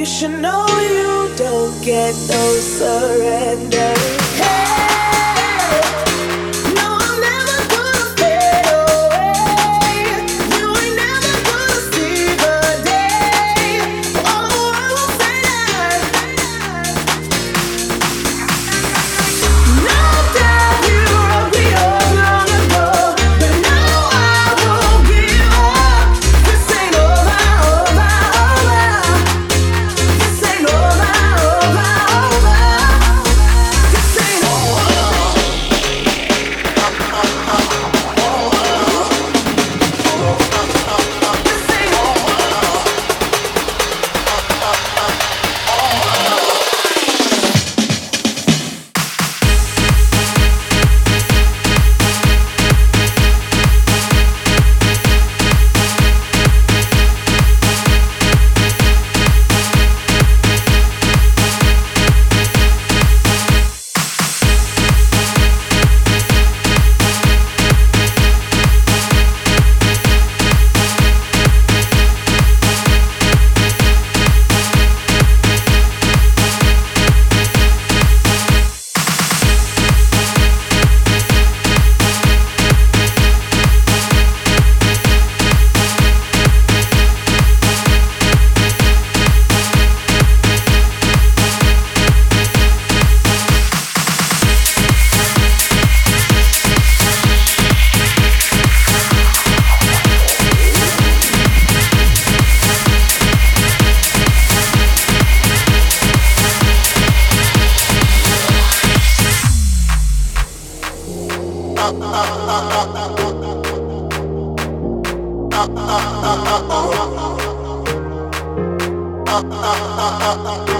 You should know you don't get no surrender. Uh, uh, uh, uh.